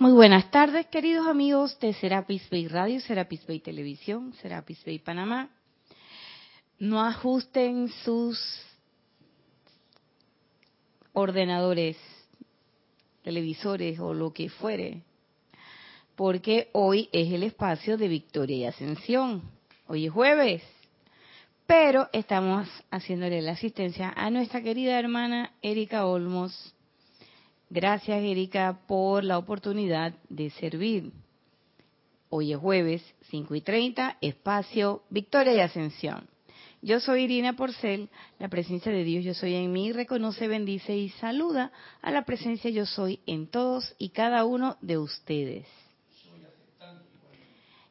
Muy buenas tardes, queridos amigos de Serapis Bay Radio, Serapis Bay Televisión, Serapis Bay Panamá. No ajusten sus ordenadores, televisores o lo que fuere, porque hoy es el espacio de victoria y ascensión. Hoy es jueves, pero estamos haciéndole la asistencia a nuestra querida hermana Erika Olmos Gracias, Erika, por la oportunidad de servir. Hoy es jueves, 5 y 30, espacio Victoria y Ascensión. Yo soy Irina Porcel, la presencia de Dios yo soy en mí, reconoce, bendice y saluda a la presencia yo soy en todos y cada uno de ustedes.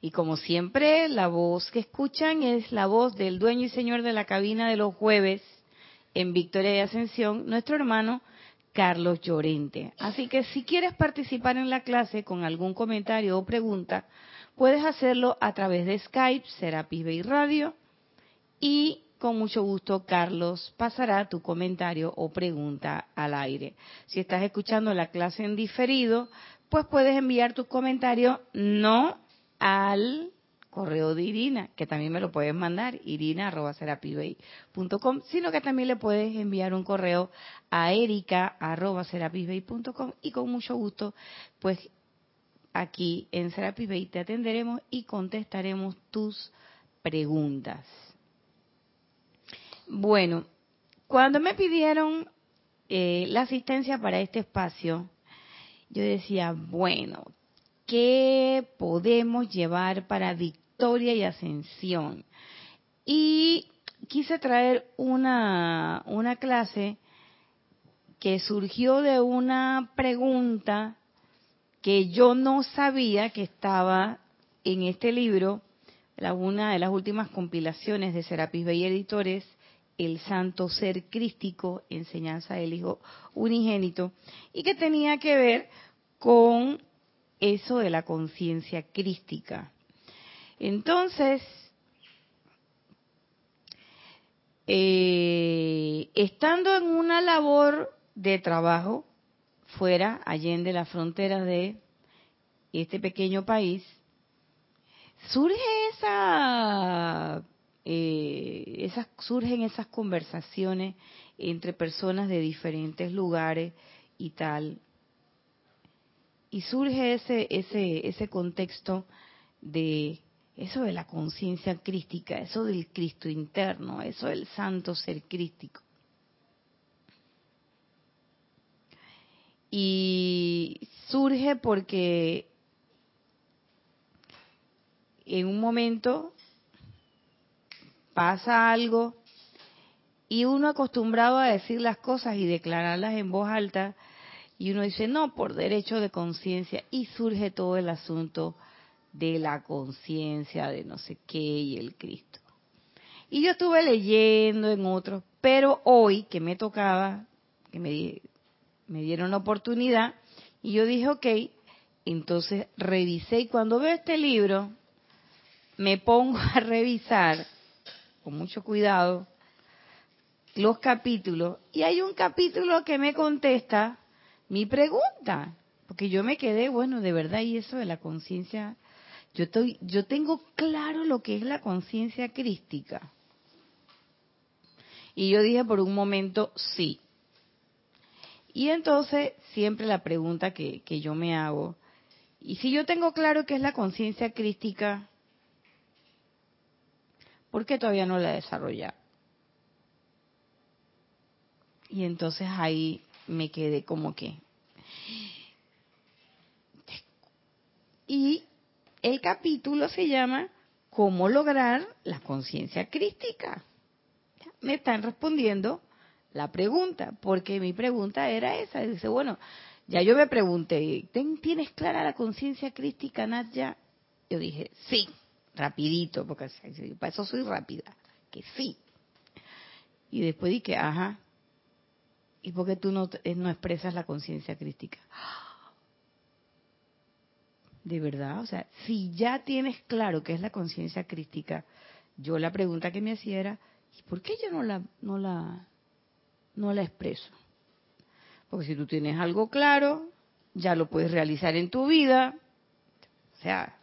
Y como siempre, la voz que escuchan es la voz del dueño y señor de la cabina de los jueves en Victoria y Ascensión, nuestro hermano Carlos Llorente. Así que si quieres participar en la clase con algún comentario o pregunta, puedes hacerlo a través de Skype, Serapis Bay Radio, y con mucho gusto Carlos pasará tu comentario o pregunta al aire. Si estás escuchando la clase en diferido, pues puedes enviar tu comentario no al correo de Irina, que también me lo puedes mandar, irina.com, sino que también le puedes enviar un correo a erica.com y con mucho gusto, pues aquí en Serapis Bay te atenderemos y contestaremos tus preguntas. Bueno, cuando me pidieron eh, la asistencia para este espacio, yo decía, bueno, ¿qué podemos llevar para dictar? Victoria y ascensión. Y quise traer una, una clase que surgió de una pregunta que yo no sabía que estaba en este libro, la, una de las últimas compilaciones de Serapis Bey Editores, El Santo Ser Crístico, Enseñanza del Hijo Unigénito, y que tenía que ver con eso de la conciencia crística. Entonces, eh, estando en una labor de trabajo fuera, allende las fronteras de este pequeño país, surge esa, eh, esas, surgen esas conversaciones entre personas de diferentes lugares y tal, y surge ese, ese, ese contexto de eso de la conciencia crística, eso del Cristo interno, eso del santo ser crístico. Y surge porque en un momento pasa algo y uno acostumbrado a decir las cosas y declararlas en voz alta y uno dice no por derecho de conciencia y surge todo el asunto de la conciencia de no sé qué y el Cristo. Y yo estuve leyendo en otros, pero hoy que me tocaba, que me, me dieron la oportunidad, y yo dije, ok, entonces revisé y cuando veo este libro, me pongo a revisar con mucho cuidado los capítulos y hay un capítulo que me contesta mi pregunta, porque yo me quedé, bueno, de verdad, y eso de la conciencia yo, estoy, yo tengo claro lo que es la conciencia crística. Y yo dije por un momento, sí. Y entonces siempre la pregunta que, que yo me hago, y si yo tengo claro que es la conciencia crística, ¿por qué todavía no la he desarrollado? Y entonces ahí me quedé como que... Y el capítulo se llama ¿Cómo lograr la conciencia crística? Me están respondiendo la pregunta, porque mi pregunta era esa. Dice, bueno, ya yo me pregunté, ¿tienes clara la conciencia crística, Nadia? Yo dije, sí, rapidito, porque para eso soy rápida, que sí. Y después dije, ajá, ¿y por qué tú no, no expresas la conciencia crística? De verdad, o sea, si ya tienes claro qué es la conciencia crítica, yo la pregunta que me hacía era, ¿y por qué yo no la, no la, no la expreso? Porque si tú tienes algo claro, ya lo puedes realizar en tu vida. O sea,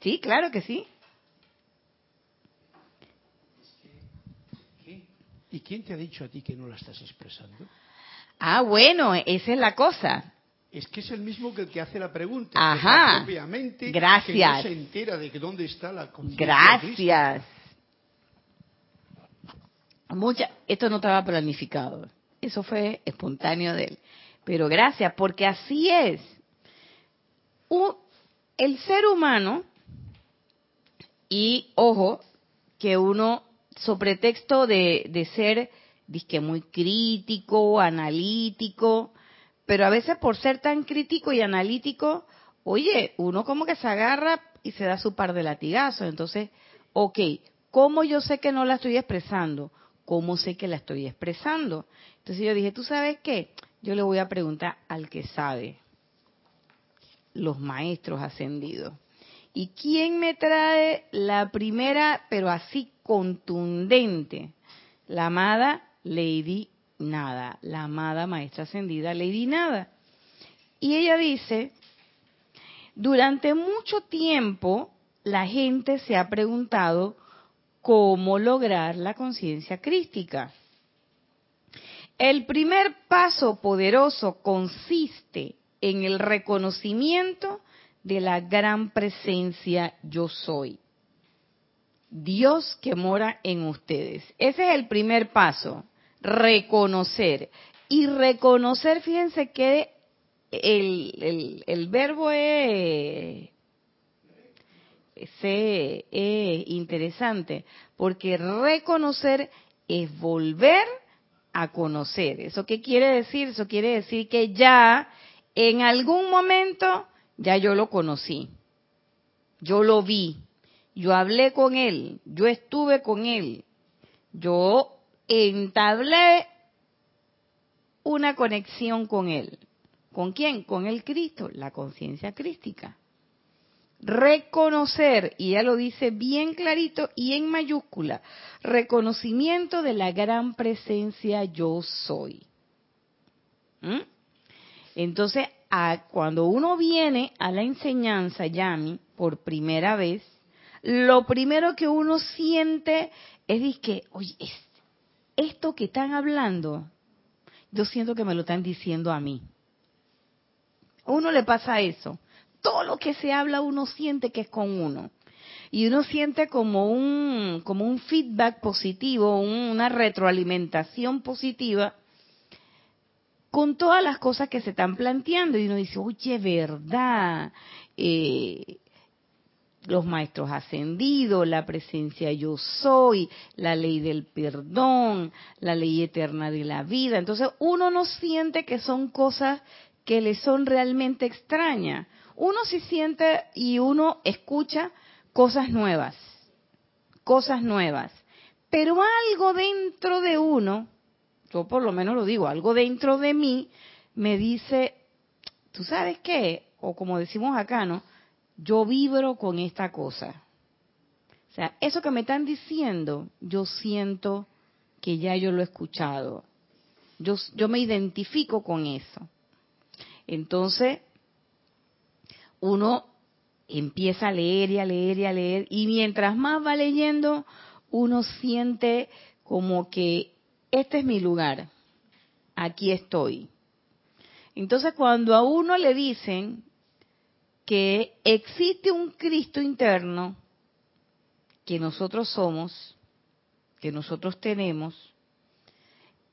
sí, claro que sí. ¿Y quién te ha dicho a ti que no la estás expresando? Ah, bueno, esa es la cosa. Es que es el mismo que el que hace la pregunta. Ajá. Obviamente, Gracias. que no se entera de que dónde está la. Gracias. Mucha, esto no estaba planificado. Eso fue espontáneo de él. Pero gracias, porque así es. el ser humano, y ojo, que uno sobre texto de, de ser disque muy crítico, analítico, pero a veces por ser tan crítico y analítico, oye, uno como que se agarra y se da su par de latigazos. Entonces, ok, ¿cómo yo sé que no la estoy expresando? ¿Cómo sé que la estoy expresando? Entonces yo dije, ¿tú sabes qué? Yo le voy a preguntar al que sabe, los maestros ascendidos. ¿Y quién me trae la primera, pero así contundente? La amada Lady Nada, la amada maestra ascendida Lady Nada. Y ella dice, durante mucho tiempo la gente se ha preguntado cómo lograr la conciencia crística. El primer paso poderoso consiste en el reconocimiento de la gran presencia yo soy. Dios que mora en ustedes. Ese es el primer paso, reconocer. Y reconocer, fíjense que el, el, verbo es, es interesante, porque reconocer es volver a conocer. ¿Eso qué quiere decir? Eso quiere decir que ya en algún momento ya yo lo conocí, yo lo vi, yo hablé con él, yo estuve con él, yo entablé una conexión con él. ¿Con quién? Con el Cristo, la conciencia crística. Reconocer, y ya lo dice bien clarito y en mayúscula, reconocimiento de la gran presencia yo soy. ¿Mm? Entonces, cuando uno viene a la enseñanza Yami por primera vez, lo primero que uno siente es que, oye, esto que están hablando, yo siento que me lo están diciendo a mí. A uno le pasa eso. Todo lo que se habla uno siente que es con uno. Y uno siente como un, como un feedback positivo, una retroalimentación positiva con todas las cosas que se están planteando. Y uno dice, oye, verdad, eh, los maestros ascendidos, la presencia yo soy, la ley del perdón, la ley eterna de la vida. Entonces uno no siente que son cosas que le son realmente extrañas. Uno sí siente y uno escucha cosas nuevas, cosas nuevas. Pero algo dentro de uno yo por lo menos lo digo, algo dentro de mí me dice, ¿tú sabes qué? O como decimos acá, ¿no? Yo vibro con esta cosa. O sea, eso que me están diciendo, yo siento que ya yo lo he escuchado. Yo, yo me identifico con eso. Entonces, uno empieza a leer y a leer y a leer, y mientras más va leyendo, uno siente como que este es mi lugar, aquí estoy. Entonces cuando a uno le dicen que existe un Cristo interno que nosotros somos, que nosotros tenemos,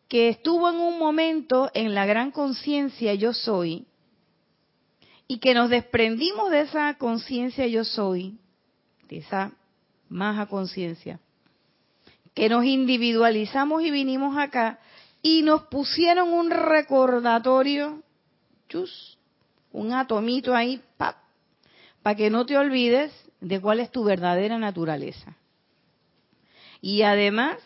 que estuvo en un momento en la gran conciencia yo soy, y que nos desprendimos de esa conciencia yo soy, de esa maja conciencia, que nos individualizamos y vinimos acá y nos pusieron un recordatorio, chus, un atomito ahí, para que no te olvides de cuál es tu verdadera naturaleza. Y además,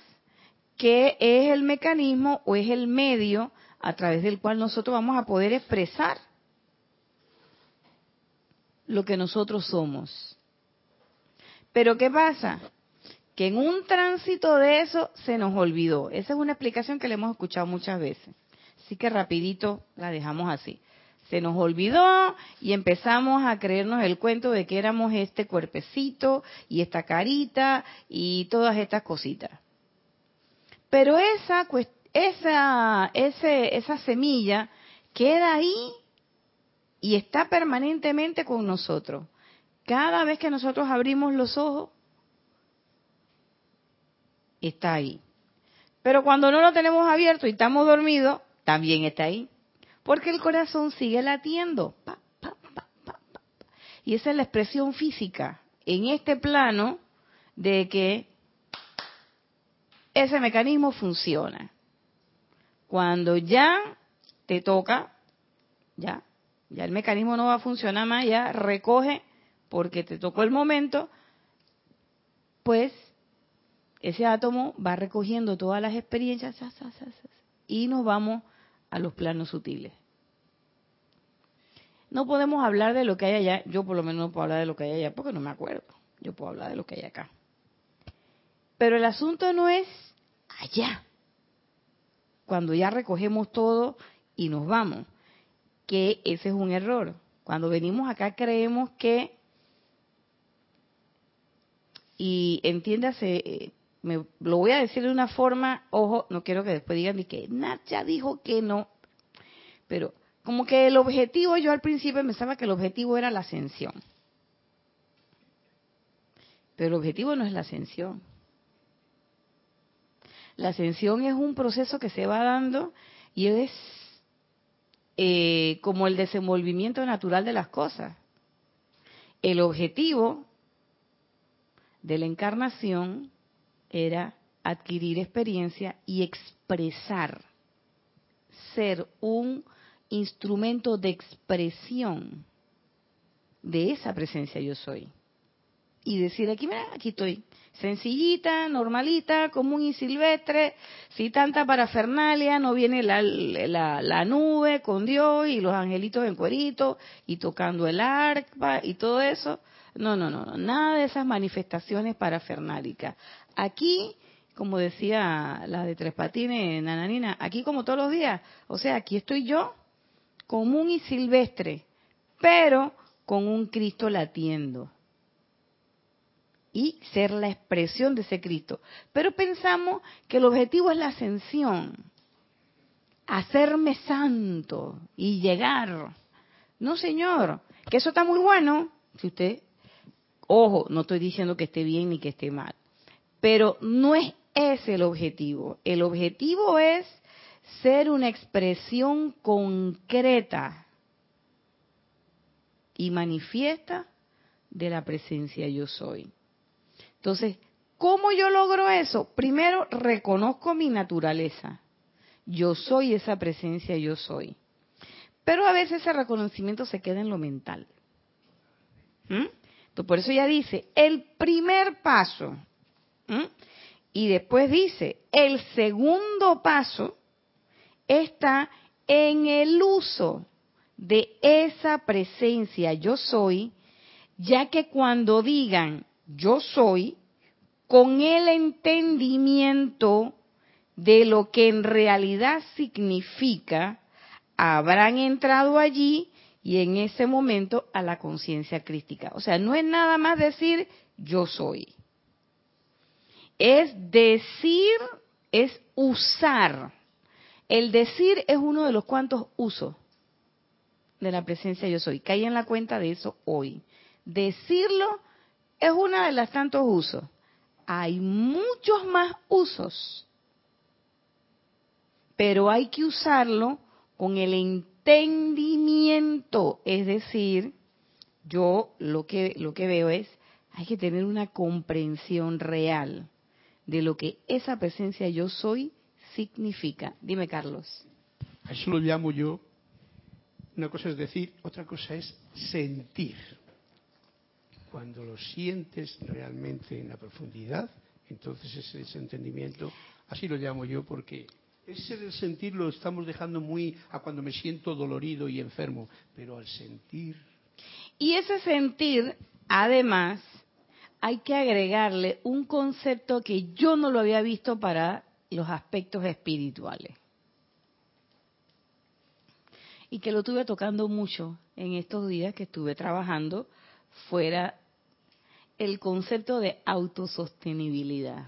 ¿qué es el mecanismo o es el medio a través del cual nosotros vamos a poder expresar lo que nosotros somos? Pero ¿qué pasa? que en un tránsito de eso se nos olvidó. Esa es una explicación que le hemos escuchado muchas veces. Así que rapidito la dejamos así. Se nos olvidó y empezamos a creernos el cuento de que éramos este cuerpecito y esta carita y todas estas cositas. Pero esa, esa, ese, esa semilla queda ahí y está permanentemente con nosotros. Cada vez que nosotros abrimos los ojos, está ahí. Pero cuando no lo tenemos abierto y estamos dormidos, también está ahí. Porque el corazón sigue latiendo. y esa es la expresión física en este plano de que ese mecanismo funciona. Cuando ya te toca, ya, ya el mecanismo no va a funcionar más, ya recoge porque te tocó el momento, pues ese átomo va recogiendo todas las experiencias y nos vamos a los planos sutiles. No podemos hablar de lo que hay allá, yo por lo menos no puedo hablar de lo que hay allá porque no me acuerdo, yo puedo hablar de lo que hay acá. Pero el asunto no es allá, cuando ya recogemos todo y nos vamos, que ese es un error. Cuando venimos acá creemos que, y entiéndase, eh, me, lo voy a decir de una forma, ojo, no quiero que después digan ni que Nacha dijo que no, pero como que el objetivo, yo al principio pensaba que el objetivo era la ascensión. Pero el objetivo no es la ascensión. La ascensión es un proceso que se va dando y es eh, como el desenvolvimiento natural de las cosas. El objetivo de la encarnación era adquirir experiencia y expresar, ser un instrumento de expresión de esa presencia yo soy. Y decir, aquí, mira, aquí estoy, sencillita, normalita, común y silvestre, sin tanta parafernalia, no viene la, la, nube con Dios y los angelitos en cuerito y tocando el arpa y todo eso. No, no, no, no, nada de esas manifestaciones parafernálicas. Aquí, como decía la de Tres Patines, Nananina, aquí como todos los días, o sea, aquí estoy yo, común y silvestre, pero con un Cristo latiendo. Y ser la expresión de ese Cristo. Pero pensamos que el objetivo es la ascensión, hacerme santo y llegar. No, señor, que eso está muy bueno. Si usted, ojo, no estoy diciendo que esté bien ni que esté mal. Pero no es ese el objetivo. El objetivo es ser una expresión concreta y manifiesta de la presencia yo soy. Entonces, ¿cómo yo logro eso? Primero, reconozco mi naturaleza. Yo soy esa presencia, yo soy. Pero a veces ese reconocimiento se queda en lo mental. ¿Mm? Entonces, por eso ya dice, el primer paso ¿Mm? Y después dice, el segundo paso está en el uso de esa presencia yo soy, ya que cuando digan yo soy, con el entendimiento de lo que en realidad significa, habrán entrado allí y en ese momento a la conciencia crítica. O sea, no es nada más decir yo soy es decir, es usar. El decir es uno de los cuantos usos de la presencia yo soy. Caí en la cuenta de eso hoy. Decirlo es uno de los tantos usos. Hay muchos más usos, pero hay que usarlo con el entendimiento, es decir, yo lo que lo que veo es hay que tener una comprensión real de lo que esa presencia yo soy significa. Dime, Carlos. eso lo llamo yo. Una cosa es decir, otra cosa es sentir. Cuando lo sientes realmente en la profundidad, entonces ese, entendimiento, así lo llamo yo, porque ese sentir lo estamos dejando muy a cuando me siento dolorido y enfermo, pero al sentir. Y ese sentir, además, hay que agregarle un concepto que yo no lo había visto para los aspectos espirituales. y que lo tuve tocando mucho en estos días que estuve trabajando fuera el concepto de autosostenibilidad.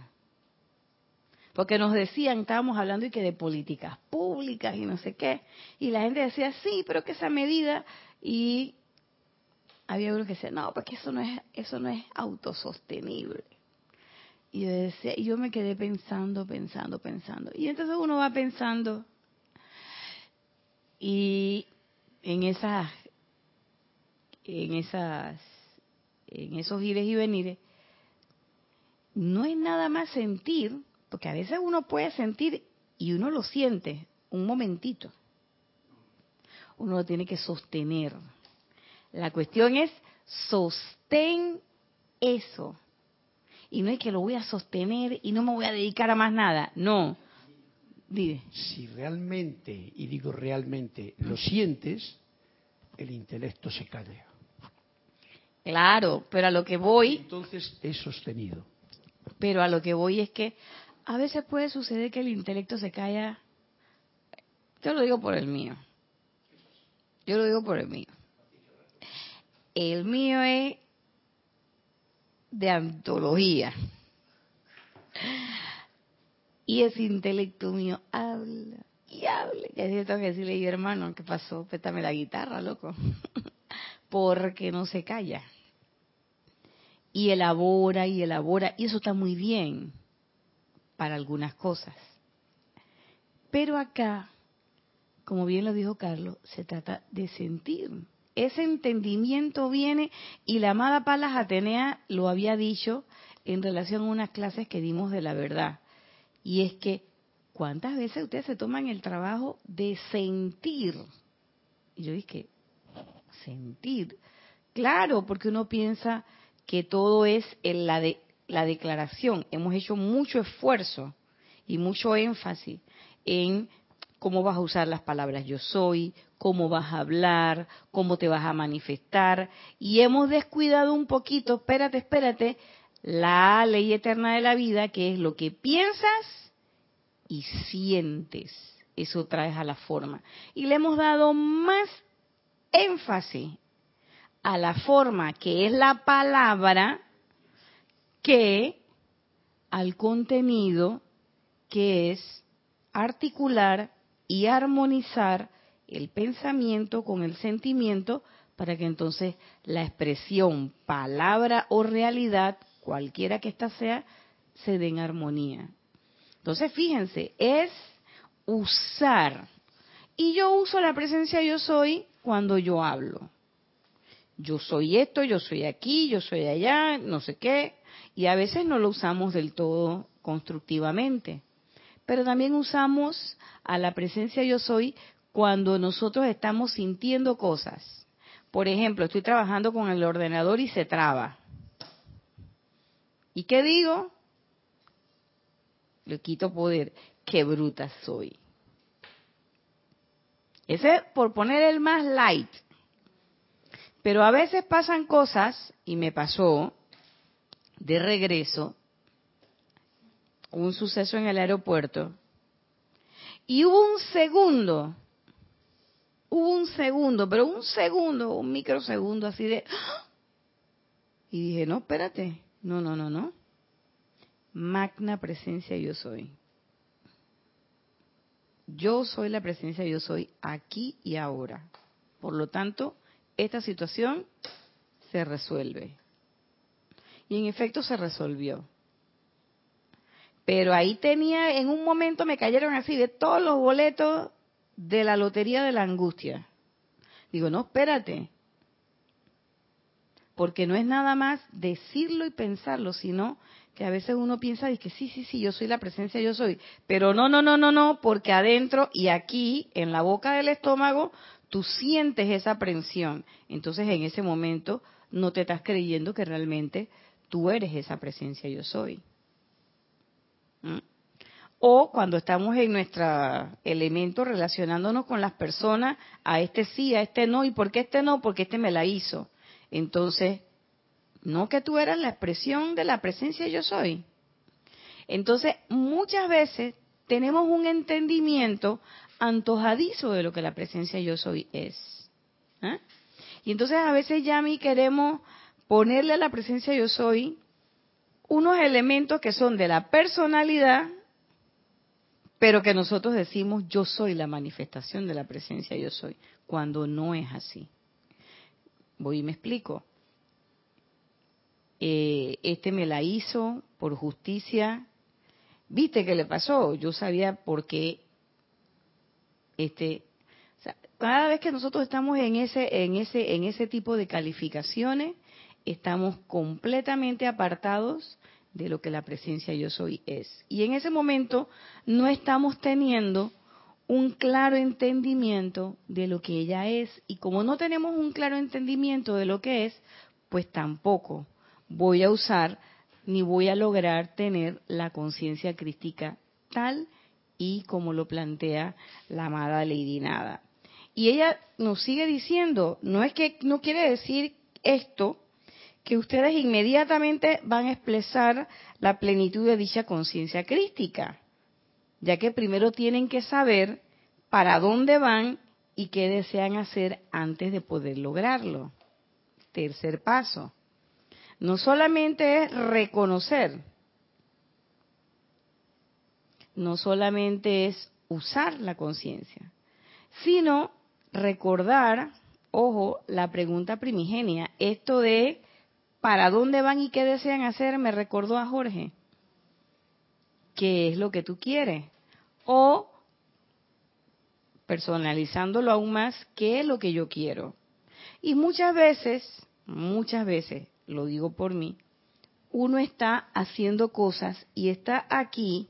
Porque nos decían, estábamos hablando y que de políticas públicas y no sé qué, y la gente decía, sí, pero que esa medida, y había uno que decía, no, porque eso no es, eso no es autosostenible. Y yo decía, y yo me quedé pensando, pensando, pensando. Y entonces uno va pensando, y en esas, en esas, en esos ires y venires, no es nada más sentir, porque a veces uno puede sentir y uno lo siente un momentito. Uno lo tiene que sostener. La cuestión es sostén eso. Y no es que lo voy a sostener y no me voy a dedicar a más nada. No. Dime. Si realmente, y digo realmente, lo sientes, el intelecto se calla. Claro, pero a lo que voy. Entonces es sostenido. Pero a lo que voy es que a veces puede suceder que el intelecto se calla. Yo lo digo por el mío. Yo lo digo por el mío. El mío es de antología. Y ese intelecto mío habla y habla. Y así que decirle, yo hermano, ¿qué pasó? Pétame la guitarra, loco. Porque no se calla. Y elabora y elabora. Y eso está muy bien para algunas cosas. Pero acá, como bien lo dijo Carlos, se trata de sentir. Ese entendimiento viene, y la amada Palas Atenea lo había dicho en relación a unas clases que dimos de la verdad. Y es que, ¿cuántas veces ustedes se toman el trabajo de sentir? Y yo dije, sentir. Claro, porque uno piensa que todo es en la, de, la declaración. Hemos hecho mucho esfuerzo y mucho énfasis en cómo vas a usar las palabras yo soy, cómo vas a hablar, cómo te vas a manifestar. Y hemos descuidado un poquito, espérate, espérate, la ley eterna de la vida, que es lo que piensas y sientes. Eso traes a la forma. Y le hemos dado más énfasis a la forma, que es la palabra, que al contenido, que es articular y armonizar el pensamiento con el sentimiento para que entonces la expresión, palabra o realidad cualquiera que ésta sea, se den armonía. Entonces, fíjense, es usar. Y yo uso la presencia yo soy cuando yo hablo. Yo soy esto, yo soy aquí, yo soy allá, no sé qué. Y a veces no lo usamos del todo constructivamente. Pero también usamos a la presencia yo soy cuando nosotros estamos sintiendo cosas. Por ejemplo, estoy trabajando con el ordenador y se traba. ¿Y qué digo? Le quito poder. Qué bruta soy. Ese por poner el más light. Pero a veces pasan cosas, y me pasó de regreso, un suceso en el aeropuerto, y hubo un segundo, un segundo, pero un segundo, un microsegundo así de... ¡ah! Y dije, no, espérate, no, no, no, no. Magna presencia yo soy. Yo soy la presencia yo soy aquí y ahora. Por lo tanto, esta situación se resuelve. Y en efecto se resolvió. Pero ahí tenía, en un momento me cayeron así de todos los boletos de la lotería de la angustia. Digo, no, espérate, porque no es nada más decirlo y pensarlo, sino que a veces uno piensa que sí, sí, sí, yo soy la presencia, yo soy, pero no, no, no, no, no, porque adentro y aquí, en la boca del estómago, tú sientes esa aprensión. Entonces en ese momento no te estás creyendo que realmente tú eres esa presencia, yo soy. ¿Mm? O cuando estamos en nuestro elemento relacionándonos con las personas, a este sí, a este no, ¿y por qué este no? Porque este me la hizo. Entonces, no que tú eras la expresión de la presencia yo soy. Entonces, muchas veces tenemos un entendimiento antojadizo de lo que la presencia yo soy es. ¿ah? Y entonces a veces ya a mí queremos ponerle a la presencia yo soy unos elementos que son de la personalidad, pero que nosotros decimos yo soy la manifestación de la presencia yo soy, cuando no es así. Voy y me explico. Eh, este me la hizo por justicia. ¿Viste qué le pasó? Yo sabía por qué. Este, cada vez que nosotros estamos en ese, en ese, en ese tipo de calificaciones, estamos completamente apartados de lo que la presencia yo soy es. Y en ese momento no estamos teniendo un claro entendimiento de lo que ella es. Y como no tenemos un claro entendimiento de lo que es, pues tampoco voy a usar ni voy a lograr tener la conciencia crística tal y como lo plantea la amada Lady Nada. Y ella nos sigue diciendo, no es que no quiere decir esto, que ustedes inmediatamente van a expresar la plenitud de dicha conciencia crística, ya que primero tienen que saber para dónde van y qué desean hacer antes de poder lograrlo. Tercer paso, no solamente es reconocer, no solamente es usar la conciencia, sino recordar, ojo, la pregunta primigenia, esto de para dónde van y qué desean hacer, me recordó a Jorge, qué es lo que tú quieres, o personalizándolo aún más, qué es lo que yo quiero. Y muchas veces, muchas veces, lo digo por mí, uno está haciendo cosas y está aquí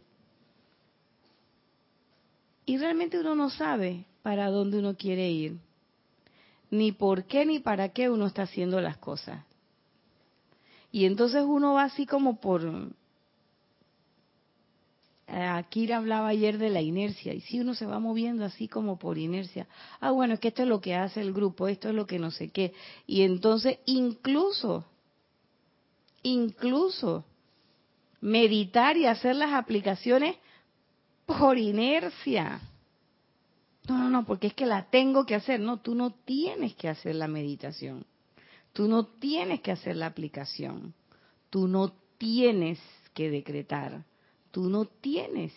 y realmente uno no sabe para dónde uno quiere ir, ni por qué ni para qué uno está haciendo las cosas. Y entonces uno va así como por... Aquí hablaba ayer de la inercia, y si uno se va moviendo así como por inercia, ah, bueno, es que esto es lo que hace el grupo, esto es lo que no sé qué. Y entonces incluso incluso meditar y hacer las aplicaciones por inercia. No, no, no, porque es que la tengo que hacer. No, tú no tienes que hacer la meditación. Tú no tienes que hacer la aplicación. Tú no tienes que decretar. Tú no tienes.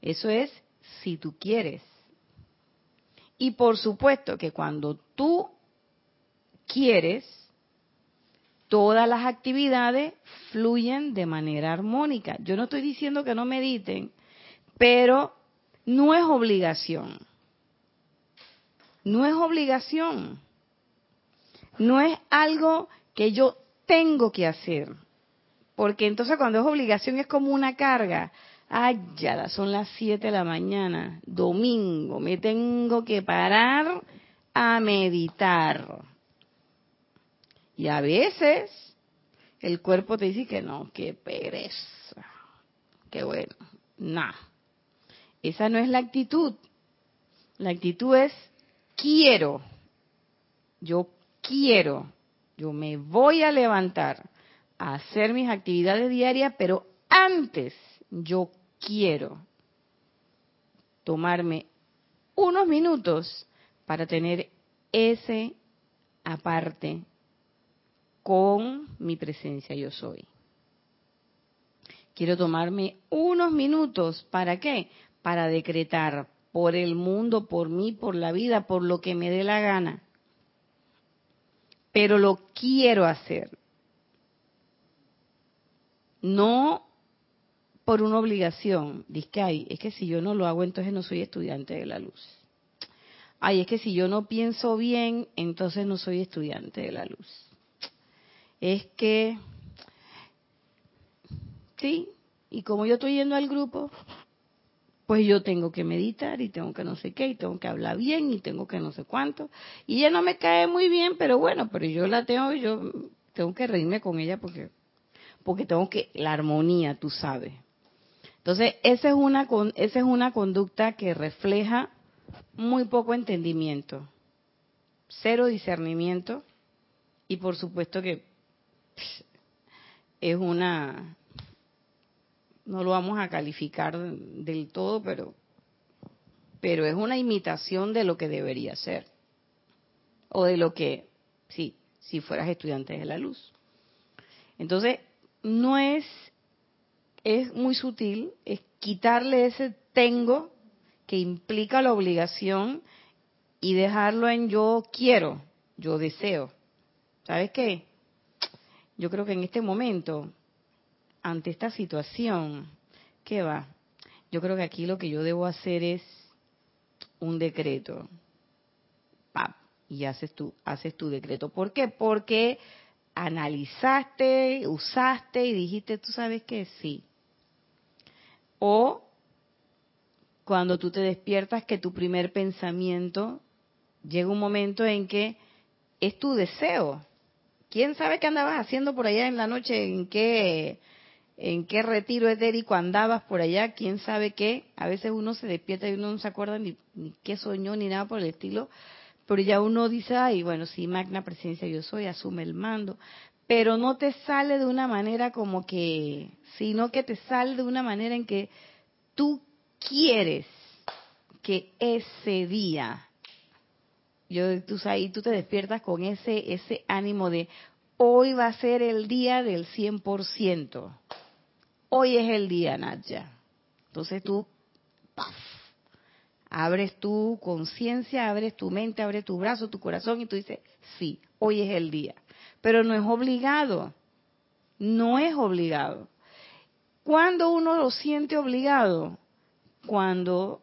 Eso es si tú quieres. Y por supuesto que cuando tú quieres, todas las actividades fluyen de manera armónica. Yo no estoy diciendo que no mediten, pero no es obligación. No es obligación. No es algo que yo tengo que hacer. Porque entonces cuando es obligación es como una carga. Ay, ya son las 7 de la mañana, domingo, me tengo que parar a meditar. Y a veces el cuerpo te dice que no, que pereza, que bueno, no. Esa no es la actitud. La actitud es quiero. Yo quiero. Yo me voy a levantar a hacer mis actividades diarias, pero antes yo quiero tomarme unos minutos para tener ese aparte con mi presencia yo soy. Quiero tomarme unos minutos, ¿para qué? Para decretar por el mundo, por mí, por la vida, por lo que me dé la gana. Pero lo quiero hacer. No por una obligación. Dice que, ay, es que si yo no lo hago, entonces no soy estudiante de la luz. Ay, es que si yo no pienso bien, entonces no soy estudiante de la luz es que, sí, y como yo estoy yendo al grupo, pues yo tengo que meditar y tengo que no sé qué, y tengo que hablar bien y tengo que no sé cuánto. Y ella no me cae muy bien, pero bueno, pero yo la tengo, yo tengo que reírme con ella porque, porque tengo que, la armonía, tú sabes. Entonces, esa es una, esa es una conducta que refleja muy poco entendimiento, cero discernimiento y por supuesto que es una, no lo vamos a calificar del todo, pero pero es una imitación de lo que debería ser. O de lo que, sí, si fueras estudiante de la luz. Entonces, no es, es muy sutil, es quitarle ese tengo que implica la obligación y dejarlo en yo quiero, yo deseo. ¿Sabes qué? Yo creo que en este momento, ante esta situación, ¿qué va? Yo creo que aquí lo que yo debo hacer es un decreto. ¡Pap! Y haces tu, haces tu decreto. ¿Por qué? Porque analizaste, usaste y dijiste, tú sabes que sí. O cuando tú te despiertas que tu primer pensamiento llega un momento en que es tu deseo. ¿Quién sabe qué andabas haciendo por allá en la noche? ¿En qué, en qué retiro etérico andabas por allá? ¿Quién sabe qué? A veces uno se despierta y uno no se acuerda ni, ni qué soñó ni nada por el estilo. Pero ya uno dice, ay, bueno, si magna presencia yo soy, asume el mando. Pero no te sale de una manera como que, sino que te sale de una manera en que tú quieres que ese día yo tú ahí tú te despiertas con ese ese ánimo de hoy va a ser el día del 100%. Hoy es el día, Nadia. Entonces tú ¡paf! abres tu conciencia, abres tu mente, abres tu brazo, tu corazón y tú dices, "Sí, hoy es el día." Pero no es obligado. No es obligado. Cuando uno lo siente obligado, cuando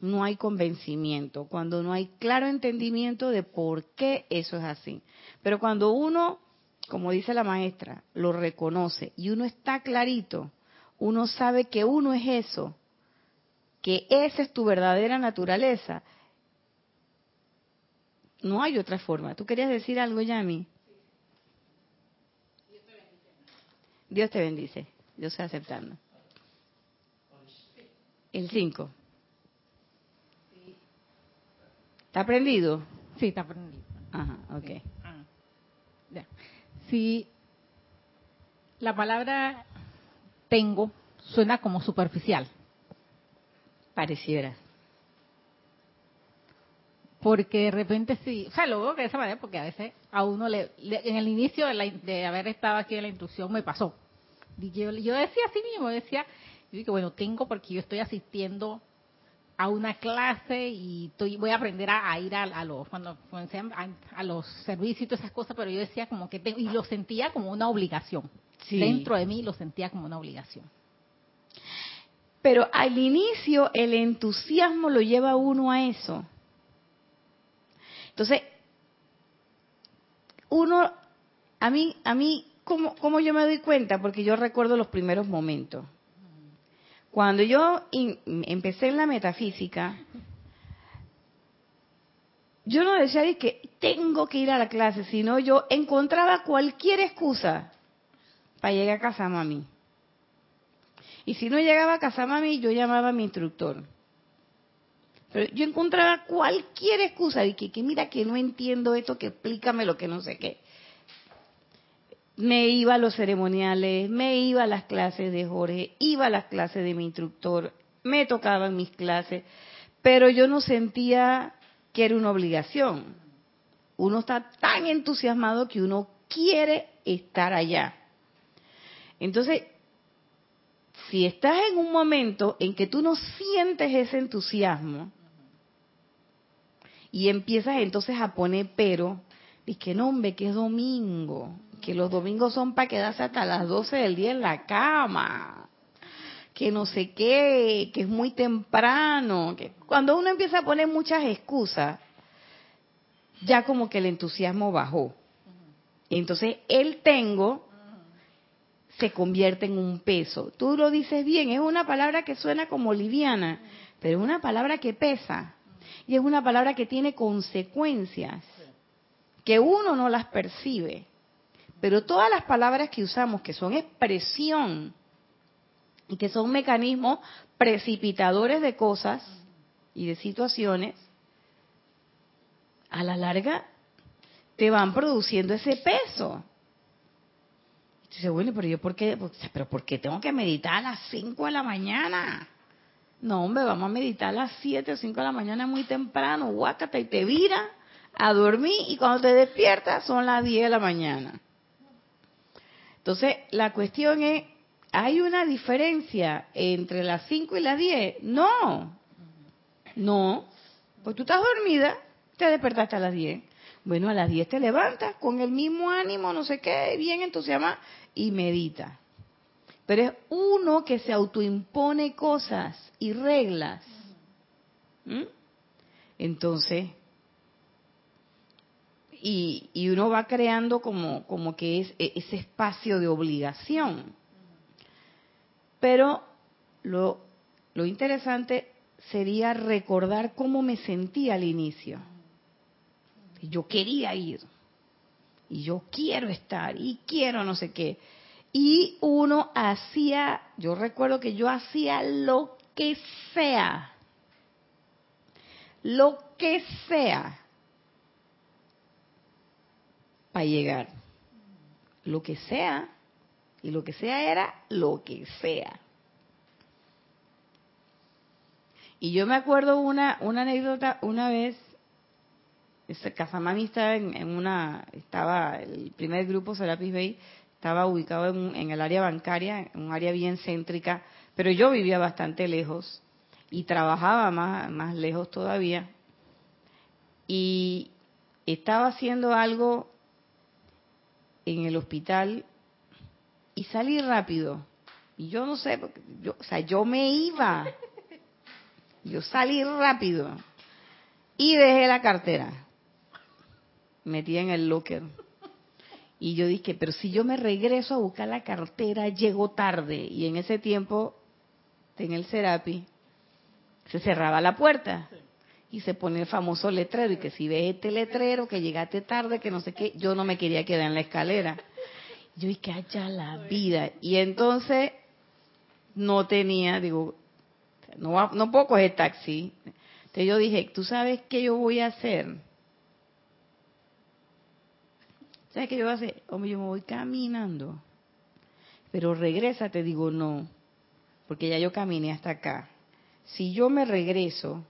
no hay convencimiento, cuando no hay claro entendimiento de por qué eso es así. Pero cuando uno, como dice la maestra, lo reconoce y uno está clarito, uno sabe que uno es eso, que esa es tu verdadera naturaleza, no hay otra forma. ¿Tú querías decir algo, Yami? Dios te bendice. Yo estoy aceptando. El 5. ¿Está aprendido? Sí, está aprendido. Ajá, ok. Ah, ya. Si la palabra tengo suena como superficial. Pareciera. Porque de repente sí, o sea, lo veo de esa manera porque a veces a uno le, le- en el inicio de, la- de haber estado aquí en la instrucción me pasó. Y yo, yo decía así mismo, decía, yo dije, bueno, tengo porque yo estoy asistiendo a una clase y estoy, voy a aprender a, a ir a, a los cuando, a, a los servicios y todas esas cosas, pero yo decía como que tengo, y lo sentía como una obligación. Sí. Dentro de mí lo sentía como una obligación. Pero al inicio el entusiasmo lo lleva a uno a eso. Entonces, uno, a mí, a mí, ¿cómo, cómo yo me doy cuenta? Porque yo recuerdo los primeros momentos. Cuando yo in- empecé en la metafísica, yo no decía de que tengo que ir a la clase, sino yo encontraba cualquier excusa para llegar a casa mami. Y si no llegaba a casa mami, yo llamaba a mi instructor. Pero yo encontraba cualquier excusa de que, que mira que no entiendo esto, que explícame lo que no sé qué. Me iba a los ceremoniales, me iba a las clases de Jorge, iba a las clases de mi instructor, me tocaban mis clases, pero yo no sentía que era una obligación. Uno está tan entusiasmado que uno quiere estar allá. Entonces, si estás en un momento en que tú no sientes ese entusiasmo y empiezas entonces a poner pero, y que no, hombre, que es domingo, que los domingos son para quedarse hasta las 12 del día en la cama, que no sé qué, que es muy temprano, que cuando uno empieza a poner muchas excusas, ya como que el entusiasmo bajó. Entonces, el tengo se convierte en un peso. Tú lo dices bien, es una palabra que suena como liviana, pero es una palabra que pesa. Y es una palabra que tiene consecuencias, que uno no las percibe. Pero todas las palabras que usamos, que son expresión y que son mecanismos precipitadores de cosas y de situaciones, a la larga te van produciendo ese peso. Dice, bueno, pero yo por qué, pero ¿por qué tengo que meditar a las 5 de la mañana? No, hombre, vamos a meditar a las 7 o 5 de la mañana muy temprano, guácate y te vira a dormir y cuando te despiertas son las 10 de la mañana. Entonces, la cuestión es, ¿hay una diferencia entre las 5 y las 10? No, no, pues tú estás dormida, te despertaste a las 10. Bueno, a las 10 te levantas con el mismo ánimo, no sé qué, bien entusiasmada y medita. Pero es uno que se autoimpone cosas y reglas. ¿Mm? Entonces, y, y, uno va creando como, como que es e, ese espacio de obligación. Pero lo, lo interesante sería recordar cómo me sentí al inicio. Yo quería ir. Y yo quiero estar. Y quiero no sé qué. Y uno hacía, yo recuerdo que yo hacía lo que sea. Lo que sea. Para llegar. Lo que sea. Y lo que sea era lo que sea. Y yo me acuerdo una, una anécdota una vez Casamami estaba en, una, estaba, el primer grupo Serapis Bay estaba ubicado en, el área bancaria, en un área bien céntrica, pero yo vivía bastante lejos y trabajaba más, más lejos todavía. Y estaba haciendo algo en el hospital y salí rápido. Y yo no sé, yo, o sea, yo me iba. Yo salí rápido y dejé la cartera metía en el locker. Y yo dije, pero si yo me regreso a buscar la cartera, llego tarde. Y en ese tiempo, en el Serapi, se cerraba la puerta. Y se pone el famoso letrero. Y que si ves este letrero, que llegaste tarde, que no sé qué, yo no me quería quedar en la escalera. Yo dije, allá la vida. Y entonces, no tenía, digo, no, no puedo coger taxi. Entonces yo dije, ¿tú sabes qué yo voy a hacer? ¿Sabes qué yo voy a hacer? Hombre, yo me voy caminando. Pero regresa, te digo no. Porque ya yo caminé hasta acá. Si yo me regreso,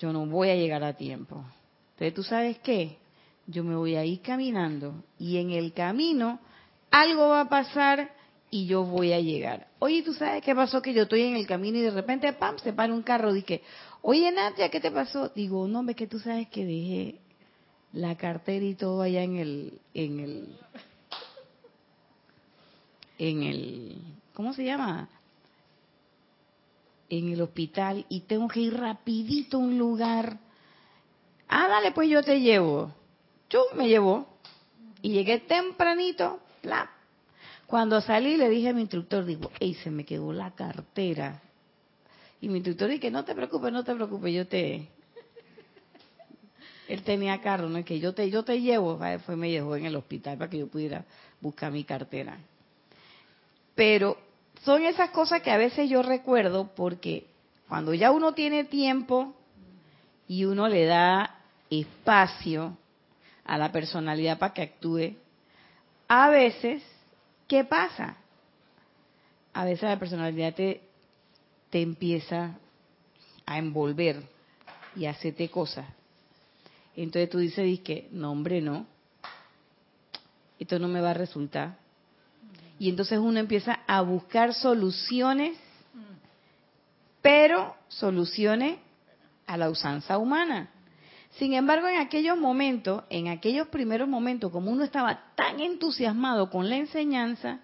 yo no voy a llegar a tiempo. Entonces, ¿tú sabes qué? Yo me voy a ir caminando y en el camino algo va a pasar y yo voy a llegar. Oye, ¿tú sabes qué pasó? Que yo estoy en el camino y de repente, pam, se para un carro. Dije, oye, Nadia, ¿qué te pasó? Digo, no, hombre, que tú sabes que dejé la cartera y todo allá en el, en el, en el, ¿cómo se llama? En el hospital y tengo que ir rapidito a un lugar. Ah, dale, pues yo te llevo. Yo me llevó. Y llegué tempranito, Cuando salí le dije a mi instructor, digo, ey, se me quedó la cartera. Y mi instructor dice, no te preocupes, no te preocupes, yo te, él tenía carro, ¿no? Que yo te, yo te llevo, fue me llevó en el hospital para que yo pudiera buscar mi cartera. Pero son esas cosas que a veces yo recuerdo porque cuando ya uno tiene tiempo y uno le da espacio a la personalidad para que actúe, a veces, ¿qué pasa? A veces la personalidad te, te empieza a envolver y a hacerte cosas entonces tú dices, que no hombre, no, esto no me va a resultar. Y entonces uno empieza a buscar soluciones, pero soluciones a la usanza humana. Sin embargo, en aquellos momentos, en aquellos primeros momentos, como uno estaba tan entusiasmado con la enseñanza,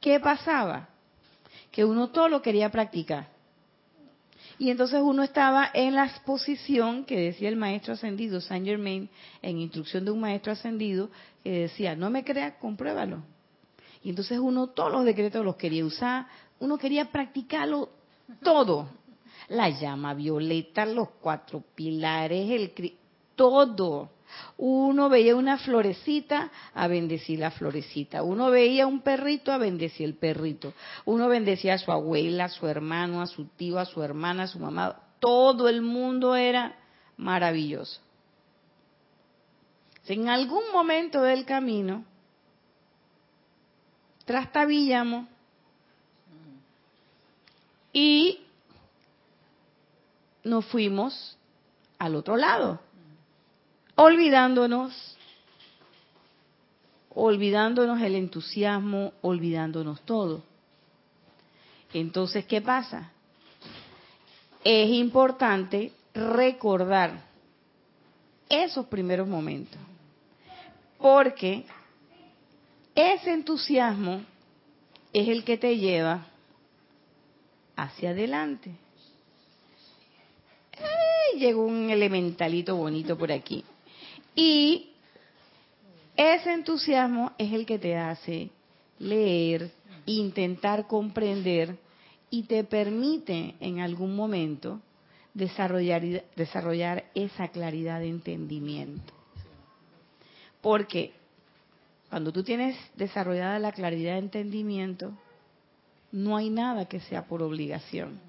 ¿qué pasaba? Que uno todo lo quería practicar. Y entonces uno estaba en la posición que decía el maestro ascendido, Saint Germain, en instrucción de un maestro ascendido, que decía, no me creas, compruébalo. Y entonces uno todos los decretos los quería usar, uno quería practicarlo todo. La llama violeta, los cuatro pilares, el todo. Uno veía una florecita, a bendecir la florecita. Uno veía un perrito, a bendecir el perrito. Uno bendecía a su abuela, a su hermano, a su tío, a su hermana, a su mamá. Todo el mundo era maravilloso. En algún momento del camino trastabillamos y nos fuimos al otro lado, olvidándonos, olvidándonos el entusiasmo, olvidándonos todo. Entonces, ¿qué pasa? Es importante recordar esos primeros momentos, porque ese entusiasmo es el que te lleva hacia adelante. llegó un elementalito bonito por aquí. Y ese entusiasmo es el que te hace leer, intentar comprender y te permite en algún momento desarrollar, desarrollar esa claridad de entendimiento. Porque cuando tú tienes desarrollada la claridad de entendimiento, no hay nada que sea por obligación,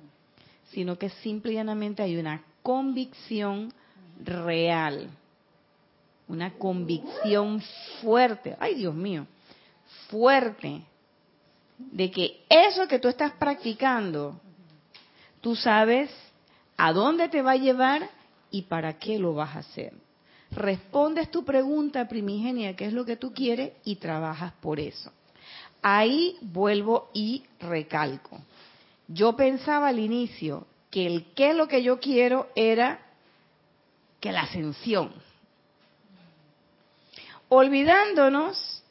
sino que simplemente hay una convicción real, una convicción fuerte, ay Dios mío, fuerte, de que eso que tú estás practicando, tú sabes a dónde te va a llevar y para qué lo vas a hacer. Respondes tu pregunta primigenia, qué es lo que tú quieres, y trabajas por eso. Ahí vuelvo y recalco. Yo pensaba al inicio que el qué lo que yo quiero era que la ascensión. Olvidándonos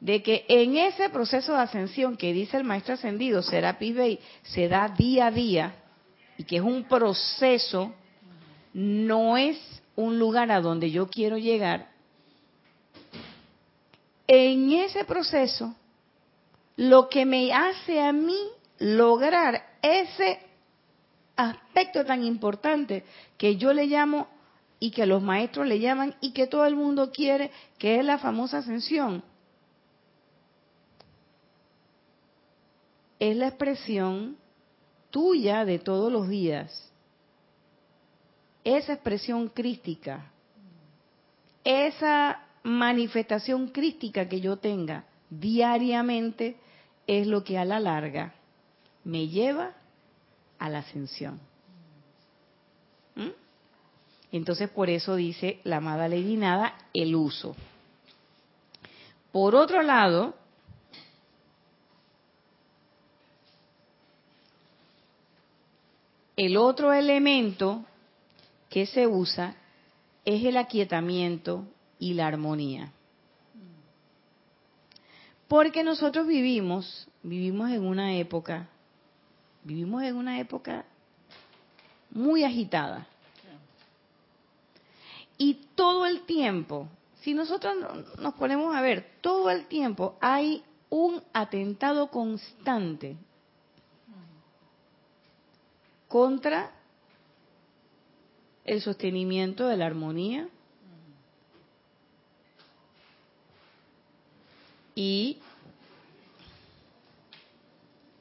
de que en ese proceso de ascensión que dice el maestro ascendido, Serapis Bey, se da día a día y que es un proceso, no es un lugar a donde yo quiero llegar. En ese proceso lo que me hace a mí lograr ese aspecto tan importante que yo le llamo y que los maestros le llaman y que todo el mundo quiere, que es la famosa ascensión. Es la expresión tuya de todos los días. Esa expresión crística, esa manifestación crística que yo tenga diariamente es lo que a la larga me lleva a la ascensión. ¿Mm? Entonces por eso dice la amada Lady Nada el uso. Por otro lado, el otro elemento que se usa es el aquietamiento y la armonía. Porque nosotros vivimos, vivimos en una época, vivimos en una época muy agitada. Y todo el tiempo, si nosotros nos ponemos a ver, todo el tiempo hay un atentado constante contra el sostenimiento de la armonía, y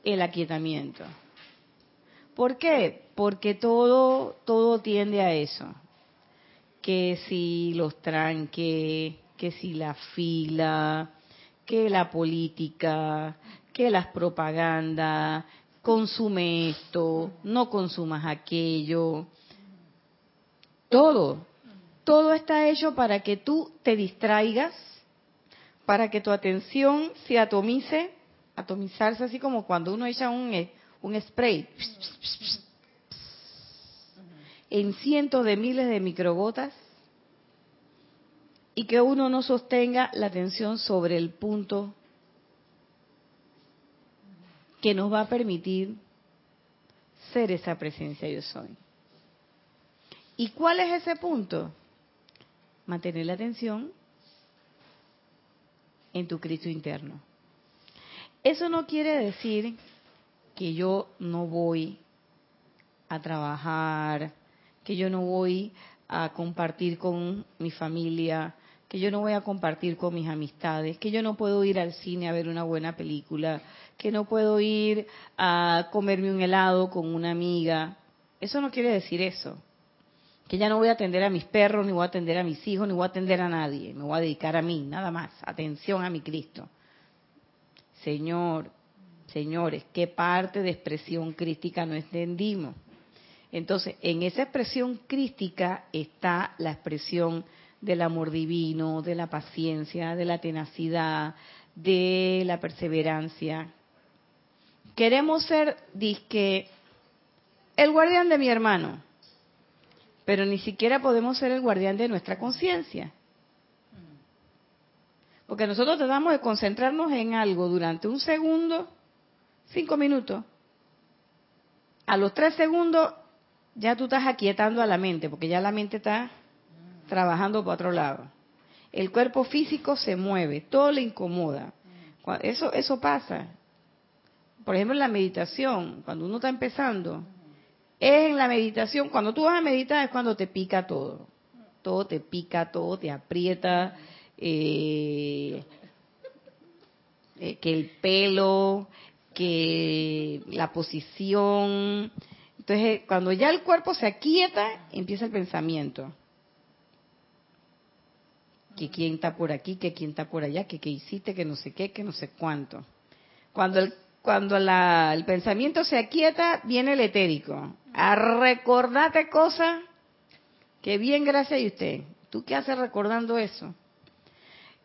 el aquietamiento. ¿Por qué? Porque todo, todo tiende a eso. Que si los tranques, que si la fila, que la política, que las propagandas, consume esto, no consumas aquello. Todo, todo está hecho para que tú te distraigas para que tu atención se atomice, atomizarse así como cuando uno echa un, eh, un spray en cientos de miles de microgotas y que uno no sostenga la atención sobre el punto que nos va a permitir ser esa presencia yo soy. ¿Y cuál es ese punto? Mantener la atención en tu Cristo interno. Eso no quiere decir que yo no voy a trabajar, que yo no voy a compartir con mi familia, que yo no voy a compartir con mis amistades, que yo no puedo ir al cine a ver una buena película, que no puedo ir a comerme un helado con una amiga. Eso no quiere decir eso. Que ya no voy a atender a mis perros, ni voy a atender a mis hijos, ni voy a atender a nadie. Me voy a dedicar a mí, nada más. Atención a mi Cristo. Señor, señores, ¿qué parte de expresión crítica no entendimos? Entonces, en esa expresión crística está la expresión del amor divino, de la paciencia, de la tenacidad, de la perseverancia. Queremos ser, disque, el guardián de mi hermano, pero ni siquiera podemos ser el guardián de nuestra conciencia. Porque nosotros tratamos de concentrarnos en algo durante un segundo, cinco minutos. A los tres segundos ya tú estás aquietando a la mente, porque ya la mente está trabajando por otro lado. El cuerpo físico se mueve, todo le incomoda. Eso, eso pasa. Por ejemplo, en la meditación, cuando uno está empezando, es en la meditación, cuando tú vas a meditar es cuando te pica todo. Todo te pica, todo te aprieta, eh, eh, que el pelo, que la posición. Entonces, cuando ya el cuerpo se aquieta, empieza el pensamiento que quién está por aquí, que quién está por allá, que qué hiciste, que no sé qué, que no sé cuánto. Cuando el, cuando el pensamiento se aquieta, viene el etérico. A recordarte cosas que bien gracias a usted. ¿Tú qué haces recordando eso?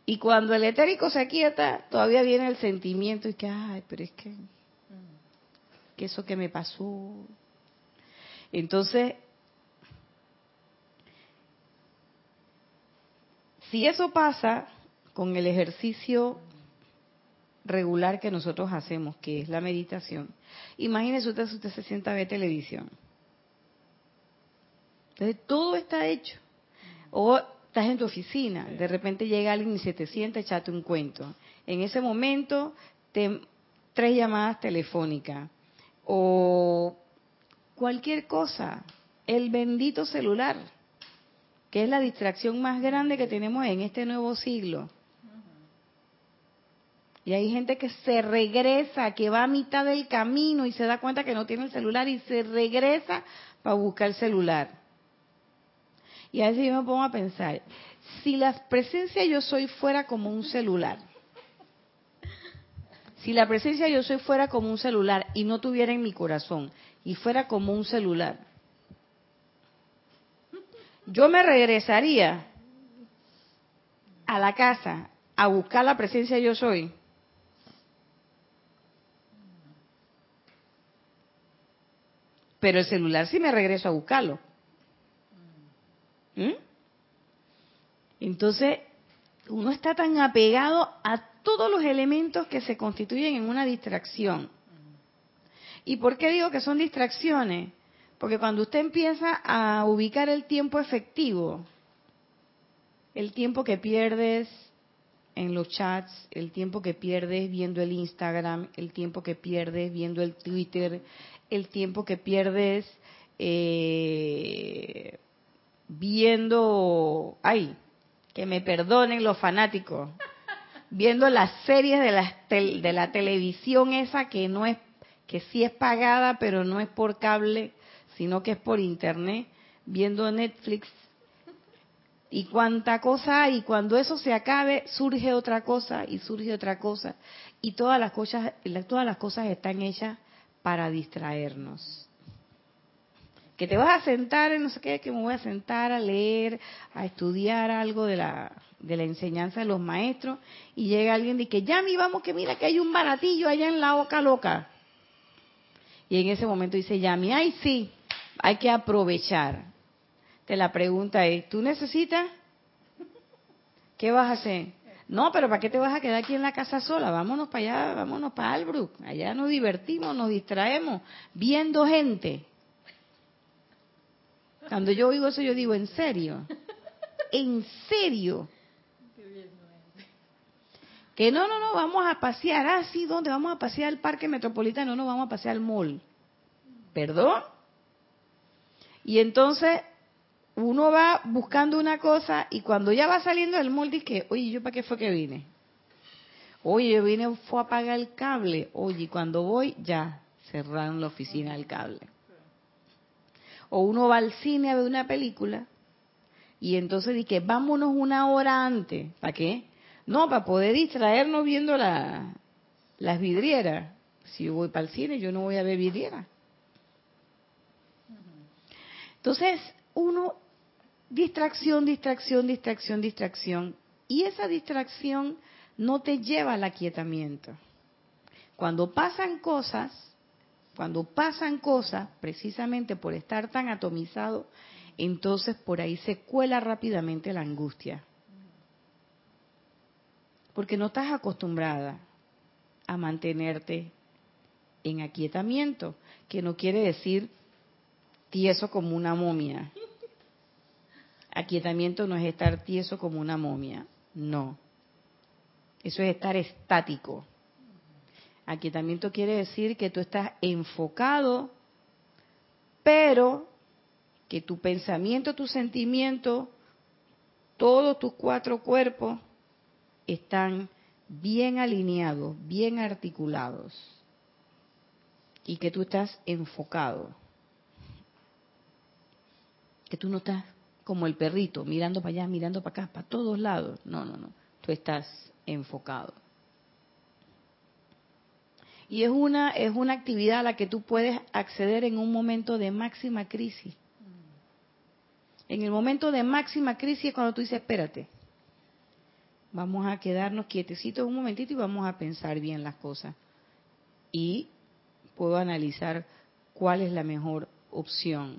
Y cuando el etérico se aquieta, todavía viene el sentimiento y que, ay, pero es que, que eso que me pasó. Entonces, Si eso pasa con el ejercicio regular que nosotros hacemos, que es la meditación, imagínese usted si usted se sienta a ver televisión. Entonces todo está hecho. O estás en tu oficina, de repente llega alguien y se te sienta, echate un cuento. En ese momento, te, tres llamadas telefónicas o cualquier cosa, el bendito celular que es la distracción más grande que tenemos en este nuevo siglo. Y hay gente que se regresa, que va a mitad del camino y se da cuenta que no tiene el celular y se regresa para buscar el celular. Y a veces yo me pongo a pensar, si la presencia yo soy fuera como un celular, si la presencia yo soy fuera como un celular y no tuviera en mi corazón y fuera como un celular, yo me regresaría a la casa a buscar la presencia yo soy. Pero el celular sí me regreso a buscarlo. ¿Mm? Entonces, uno está tan apegado a todos los elementos que se constituyen en una distracción. ¿Y por qué digo que son distracciones? Porque cuando usted empieza a ubicar el tiempo efectivo, el tiempo que pierdes en los chats, el tiempo que pierdes viendo el Instagram, el tiempo que pierdes viendo el Twitter, el tiempo que pierdes eh, viendo, ay, que me perdonen los fanáticos, viendo las series de la, de la televisión esa que no es, que sí es pagada, pero no es por cable, sino que es por internet, viendo Netflix. Y cuánta cosa hay, y cuando eso se acabe, surge otra cosa y surge otra cosa. Y todas las cosas, todas las cosas están hechas para distraernos. Que te vas a sentar, no sé qué, que me voy a sentar a leer, a estudiar algo de la, de la enseñanza de los maestros, y llega alguien y que ya mi vamos que mira que hay un baratillo allá en la oca loca. Y en ese momento dice Yami, ay sí, hay que aprovechar. Te la pregunta es, ¿tú necesitas? ¿Qué vas a hacer? No, pero ¿para qué te vas a quedar aquí en la casa sola? Vámonos para allá, vámonos para Albrook. Allá nos divertimos, nos distraemos, viendo gente. Cuando yo oigo eso, yo digo, ¿en serio? ¿En serio? Que no, no, no, vamos a pasear. Ah, sí, ¿dónde? Vamos a pasear al parque metropolitano, no, vamos a pasear al mall. ¿Perdón? Y entonces uno va buscando una cosa y cuando ya va saliendo del molde que, oye, ¿yo para qué fue que vine? Oye, yo vine, fue a apagar el cable. Oye, cuando voy, ya cerraron la oficina del cable. O uno va al cine a ver una película y entonces dice, vámonos una hora antes. ¿Para qué? No, para poder distraernos viendo la, las vidrieras. Si yo voy para el cine, yo no voy a ver vidrieras. Entonces, uno, distracción, distracción, distracción, distracción. Y esa distracción no te lleva al aquietamiento. Cuando pasan cosas, cuando pasan cosas, precisamente por estar tan atomizado, entonces por ahí se cuela rápidamente la angustia. Porque no estás acostumbrada a mantenerte en aquietamiento, que no quiere decir tieso como una momia. Aquietamiento no es estar tieso como una momia, no. Eso es estar estático. Aquietamiento quiere decir que tú estás enfocado, pero que tu pensamiento, tu sentimiento, todos tus cuatro cuerpos están bien alineados, bien articulados y que tú estás enfocado. Que tú no estás como el perrito, mirando para allá, mirando para acá, para todos lados. No, no, no. Tú estás enfocado. Y es una, es una actividad a la que tú puedes acceder en un momento de máxima crisis. En el momento de máxima crisis es cuando tú dices, espérate, vamos a quedarnos quietecitos un momentito y vamos a pensar bien las cosas. Y puedo analizar cuál es la mejor opción.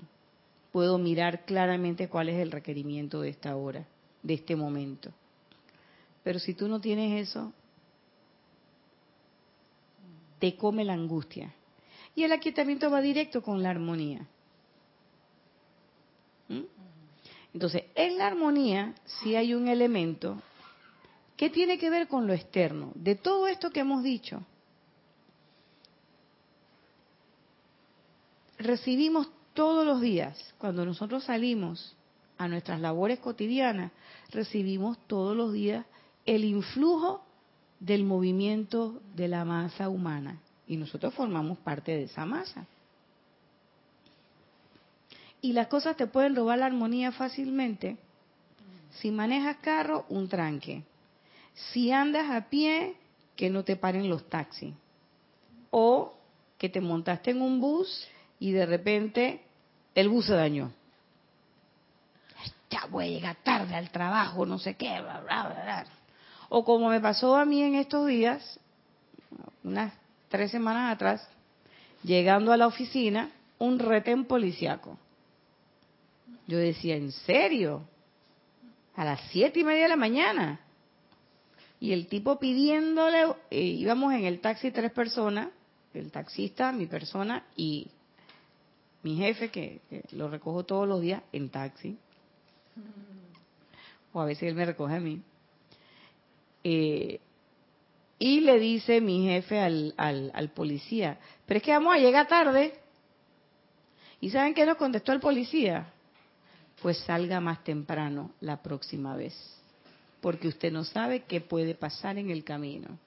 Puedo mirar claramente cuál es el requerimiento de esta hora, de este momento. Pero si tú no tienes eso, te come la angustia. Y el aquietamiento va directo con la armonía. ¿Mm? Entonces, en la armonía sí hay un elemento que tiene que ver con lo externo. De todo esto que hemos dicho, recibimos todos los días, cuando nosotros salimos a nuestras labores cotidianas, recibimos todos los días el influjo del movimiento de la masa humana. Y nosotros formamos parte de esa masa. Y las cosas te pueden robar la armonía fácilmente. Si manejas carro, un tranque. Si andas a pie, que no te paren los taxis. O que te montaste en un bus y de repente el bus se dañó. Ya voy a llegar tarde al trabajo, no sé qué, bla, bla, bla. O como me pasó a mí en estos días, unas tres semanas atrás, llegando a la oficina, un retén policiaco. Yo decía, ¿en serio? A las siete y media de la mañana. Y el tipo pidiéndole, eh, íbamos en el taxi tres personas, el taxista, mi persona y mi jefe, que, lo recojo todos los días en taxi. O a veces él me recoge a mí. Eh, y le dice mi jefe al, al, policía, pero es que vamos a llegar tarde. ¿Y saben qué nos contestó el policía? Pues salga más temprano la próxima vez, porque usted no sabe qué puede pasar en el camino.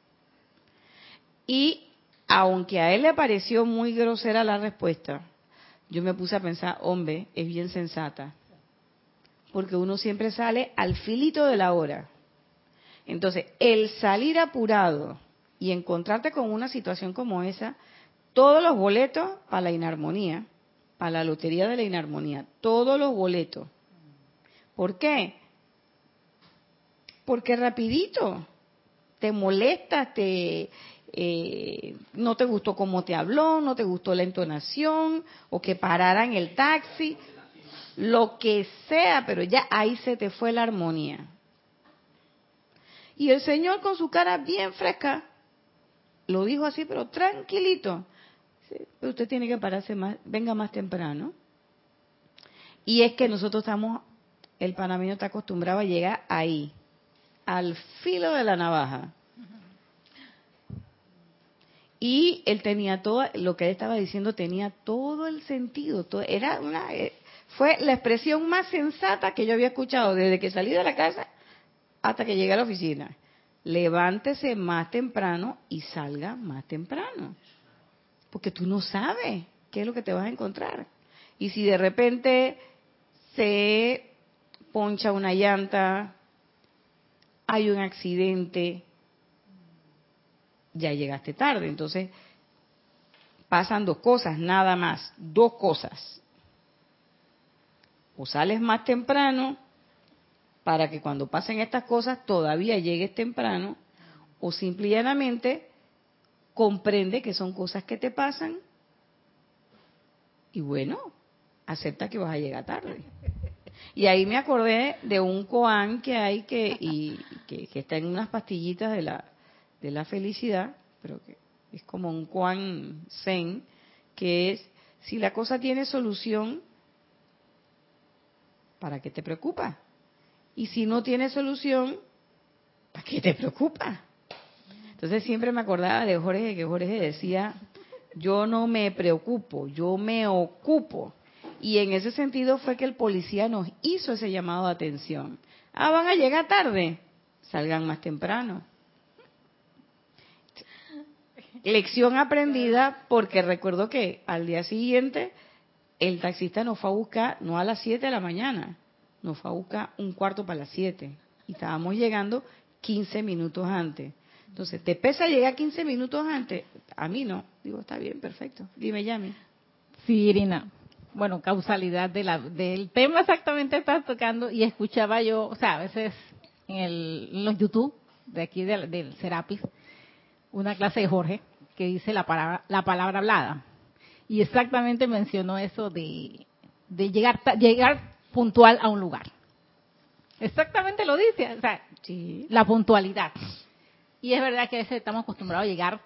Y aunque a él le pareció muy grosera la respuesta, yo me puse a pensar, hombre, es bien sensata, porque uno siempre sale al filito de la hora. Entonces, el salir apurado y encontrarte con una situación como esa, todos los boletos para la inarmonía, para la lotería de la inarmonía, todos los boletos. ¿Por qué? Porque rapidito te molesta, te eh, no te gustó cómo te habló, no te gustó la entonación, o que pararan el taxi, lo que sea, pero ya ahí se te fue la armonía. Y el Señor con su cara bien fresca, lo dijo así, pero tranquilito. usted tiene que pararse más, venga más temprano. Y es que nosotros estamos, el panameño está acostumbrado a llegar ahí, al filo de la navaja. Y él tenía todo, lo que él estaba diciendo tenía todo el sentido. Era una, eh, fue la expresión más sensata que yo había escuchado desde que salí de la casa hasta que llegué a la oficina. Levántese más temprano y salga más temprano. Porque tú no sabes qué es lo que te vas a encontrar. Y si de repente se poncha una llanta, hay un accidente, ya llegaste tarde. Entonces, pasan dos cosas, nada más, dos cosas. o sales más temprano para que cuando pasen estas cosas todavía llegues temprano, o simplemente comprende que son cosas que te pasan y bueno, acepta que vas a llegar tarde. Y ahí me acordé de un koan que hay que, y, que, está en unas pastillitas de la, de la felicidad, pero que es como un koan zen, que es, si la cosa tiene solución, ¿para qué te preocupa? Y si no tiene solución, ¿para qué te preocupa? Entonces siempre me acordaba de Jorge, que Jorge decía, yo no me preocupo, yo me ocupo. Y en ese sentido fue que el policía nos hizo ese llamado de atención. Ah, van a llegar tarde, salgan más temprano. Lección aprendida porque recuerdo que al día siguiente el taxista nos fue a buscar no a las 7 de la mañana, nos fue a buscar un cuarto para las 7 y estábamos llegando 15 minutos antes. Entonces, ¿te pesa llegar 15 minutos antes? A mí no. Digo, está bien, perfecto. Dime, Yami. Sí, Irina. Bueno, causalidad de la, del tema exactamente estás tocando y escuchaba yo, o sea, a veces en, el, en los YouTube de aquí del, del Serapis, una clase de Jorge que dice la palabra, la palabra hablada. Y exactamente mencionó eso de, de llegar, llegar puntual a un lugar. Exactamente lo dice, o sea, la puntualidad. Y es verdad que a veces estamos acostumbrados a llegar,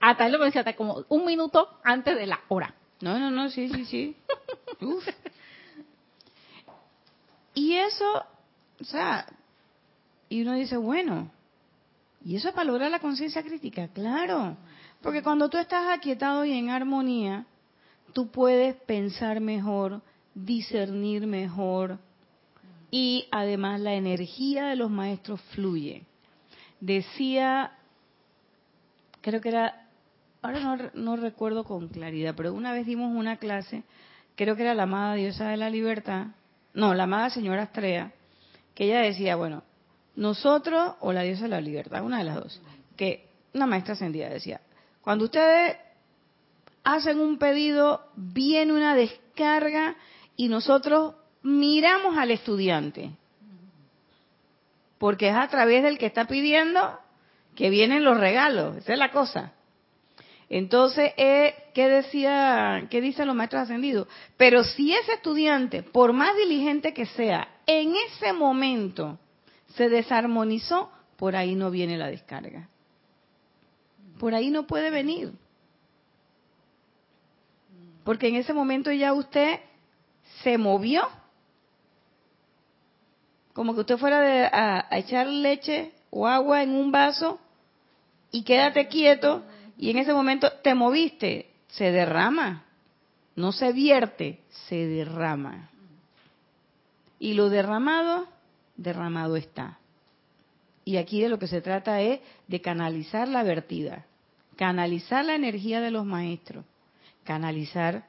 hasta él lo decía, hasta como un minuto antes de la hora. No, no, no, sí, sí, sí. Y eso, o sea, y uno dice, bueno, ¿y eso es para lograr la conciencia crítica? Claro, porque cuando tú estás aquietado y en armonía, tú puedes pensar mejor, discernir mejor y además la energía de los maestros fluye. Decía, creo que era, ahora no, no recuerdo con claridad, pero una vez dimos una clase, creo que era la amada diosa de la libertad, no, la amada señora Astrea, que ella decía, bueno, nosotros o la diosa de la libertad, una de las dos, que una maestra ascendida decía, cuando ustedes hacen un pedido, viene una descarga y nosotros miramos al estudiante. Porque es a través del que está pidiendo que vienen los regalos. Esa es la cosa. Entonces, eh, ¿qué decía, qué dicen los maestros ascendidos? Pero si ese estudiante, por más diligente que sea, en ese momento se desarmonizó, por ahí no viene la descarga. Por ahí no puede venir. Porque en ese momento ya usted se movió. Como que usted fuera a, echar leche o agua en un vaso y quédate quieto y en ese momento te moviste, se derrama. No se vierte, se derrama. Y lo derramado, derramado está. Y aquí de lo que se trata es de canalizar la vertida, canalizar la energía de los maestros, canalizar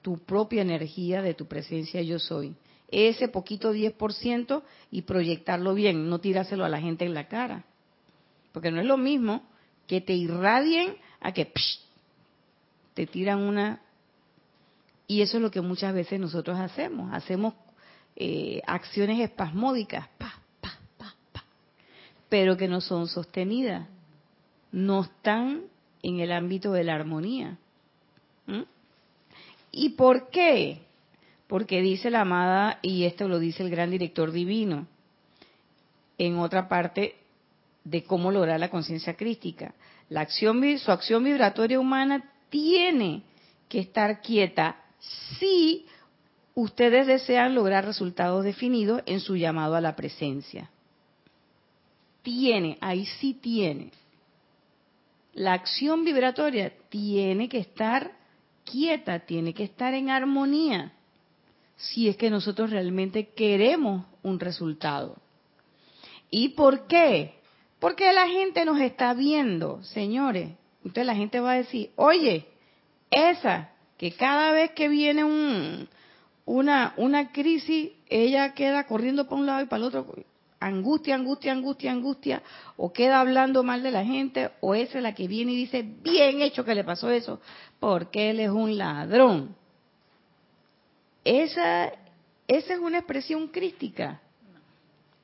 tu propia energía de tu presencia yo soy. Ese poquito 10% y proyectarlo bien, no tirárselo a la gente en la cara. Porque no es lo mismo que te irradien a que te tiran una... Y eso es lo que muchas veces nosotros hacemos. Hacemos eh, acciones espasmódicas, pa, pa, pa, pa, pero que no son sostenidas. No están en el ámbito de la armonía. ¿Y por qué? Porque dice la amada, y esto lo dice el gran director divino, en otra parte de cómo lograr la conciencia crística. La acción, su acción vibratoria humana tiene que estar quieta si ustedes desean lograr resultados definidos en su llamado a la presencia. Tiene, ahí sí tiene. La acción vibratoria tiene que estar quieta, tiene que estar en armonía, si es que nosotros realmente queremos un resultado. ¿Y por qué? Porque la gente nos está viendo, señores. Entonces la gente va a decir, oye, esa que cada vez que viene un, una, una crisis, ella queda corriendo para un lado y para el otro, angustia, angustia, angustia, angustia, o queda hablando mal de la gente, o esa es la que viene y dice, bien hecho que le pasó eso, porque él es un ladrón. Esa esa es una expresión crística.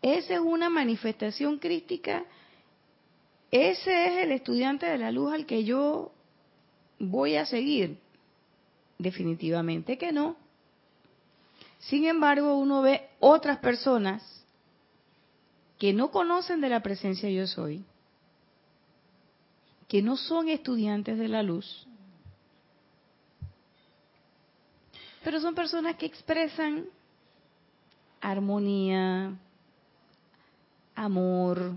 Esa es una manifestación crística. Ese es el estudiante de la luz al que yo voy a seguir. Definitivamente que no. Sin embargo, uno ve otras personas que no conocen de la presencia yo soy, que no son estudiantes de la luz, pero son personas que expresan armonía, amor,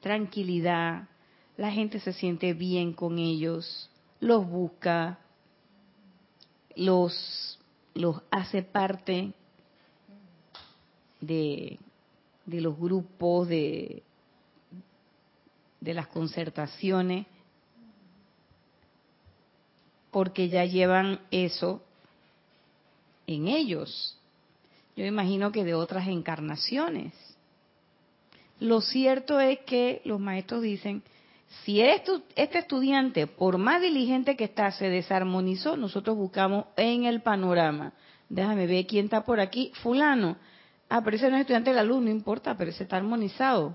tranquilidad, la gente se siente bien con ellos, los busca, los, los hace parte de, de los grupos, de, de las concertaciones, porque ya llevan eso en ellos. Yo imagino que de otras encarnaciones. Lo cierto es que los maestros dicen, si este estudiante, por más diligente que está, se desarmonizó, nosotros buscamos en el panorama. Déjame ver quién está por aquí. Fulano. Ah, pero ese no es estudiante de la luz, no importa, pero ese está armonizado.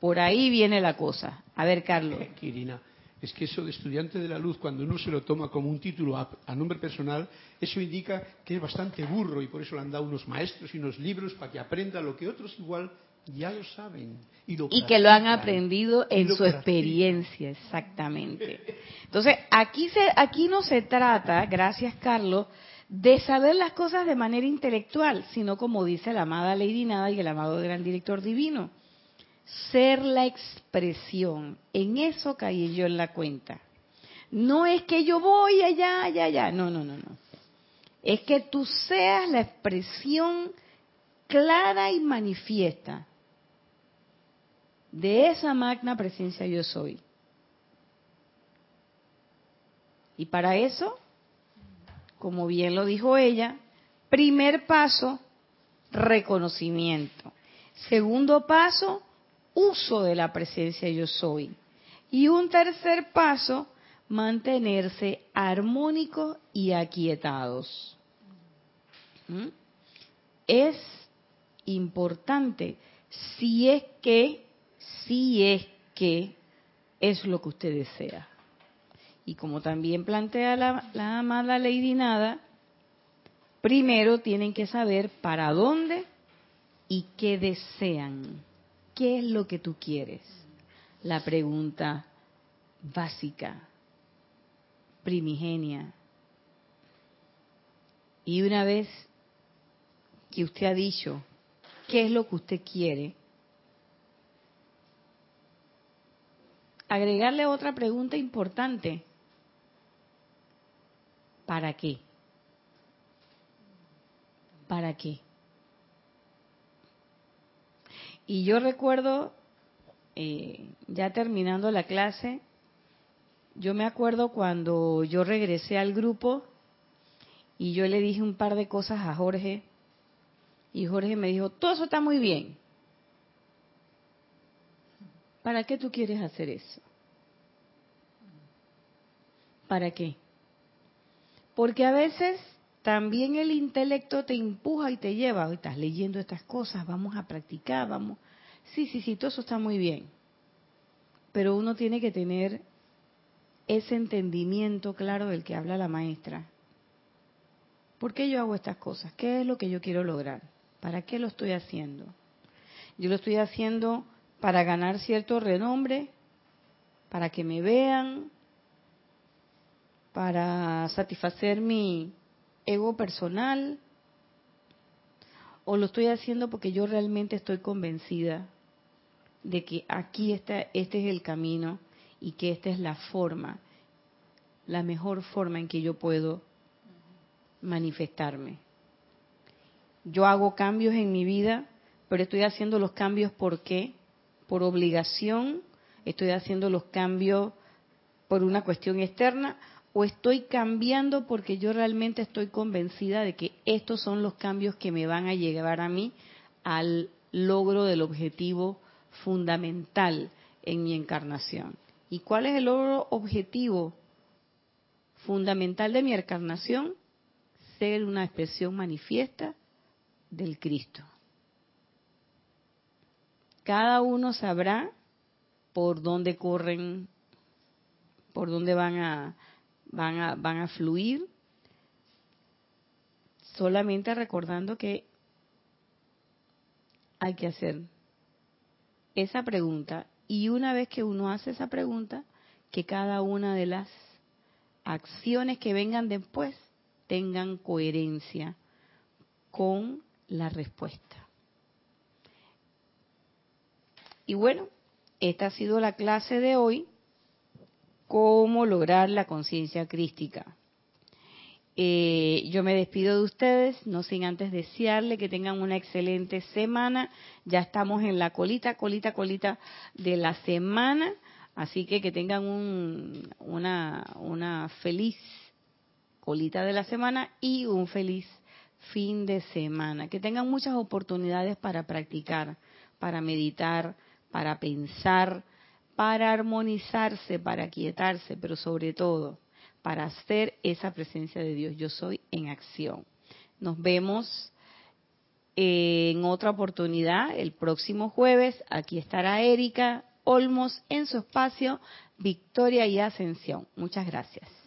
Por ahí viene la cosa. A ver, Carlos. Kirina, es que eso de estudiante de la luz, cuando uno se lo toma como un título a, a, nombre personal, eso indica que es bastante burro y por eso le han dado unos maestros y unos libros para que aprenda lo que otros igual ya lo saben. Y, lo y que lo han aprendido en su practican. experiencia, exactamente. Entonces, aquí, se, aquí no se trata, gracias Carlos, de saber las cosas de manera intelectual, sino como dice la amada Lady Nada y el amado gran director divino, ser la expresión. En eso caí yo en la cuenta. No es que yo voy allá, allá, allá, no, no, no, no. Es que tú seas la expresión clara y manifiesta de esa magna presencia yo soy. Y para eso, como bien lo dijo ella, primer paso, reconocimiento. Segundo paso, uso de la presencia yo soy. Y un tercer paso, mantenerse armónicos y aquietados. ¿Mm? Es importante si es que si es que es lo que usted desea. Y como también plantea la, la amada Lady Nada, primero tienen que saber para dónde y qué desean. ¿Qué es lo que tú quieres? La pregunta básica, primigenia. Y una vez que usted ha dicho qué es lo que usted quiere, agregarle otra pregunta importante. ¿Para qué? ¿Para qué? Y yo recuerdo, eh, ya terminando la clase, yo me acuerdo cuando yo regresé al grupo y yo le dije un par de cosas a Jorge y Jorge me dijo, todo eso está muy bien, ¿Para qué tú quieres hacer eso? ¿Para qué? Porque a veces también el intelecto te empuja y te lleva, hoy estás leyendo estas cosas, vamos a practicar, vamos. Sí, sí, sí, todo eso está muy bien. Pero uno tiene que tener ese entendimiento claro del que habla la maestra. ¿Por qué yo hago estas cosas? ¿Qué es lo que yo quiero lograr? ¿Para qué lo estoy haciendo? Yo lo estoy haciendo para ganar cierto renombre, para que me vean, para satisfacer mi ego personal, o lo estoy haciendo porque yo realmente estoy convencida de que aquí está, este es el camino y que esta es la forma, la mejor forma en que yo puedo manifestarme. Yo hago cambios en mi vida, pero estoy haciendo los cambios porque por obligación, estoy haciendo los cambios por una cuestión externa o estoy cambiando porque yo realmente estoy convencida de que estos son los cambios que me van a llevar a mí al logro del objetivo fundamental en mi encarnación. ¿Y cuál es el logro objetivo fundamental de mi encarnación? ser una expresión manifiesta del Cristo. Cada uno sabrá por dónde corren, por dónde van a, van a, van a fluir, solamente recordando que hay que hacer esa pregunta y una vez que uno hace esa pregunta, que cada una de las acciones que vengan después tengan coherencia con la respuesta. Y bueno, esta ha sido la clase de hoy, cómo lograr la conciencia crística. Eh, yo me despido de ustedes, no sin antes desearle que tengan una excelente semana. Ya estamos en la colita, colita, colita de la semana, así que que tengan una, una feliz colita de la semana y un feliz fin de semana. Que tengan muchas oportunidades para practicar, para meditar, para pensar, para armonizarse, para quietarse, pero sobre todo para hacer esa presencia de Dios. Yo soy en acción. Nos vemos en otra oportunidad el próximo jueves. Aquí estará Erika Olmos en su espacio Victoria y Ascensión. Muchas gracias.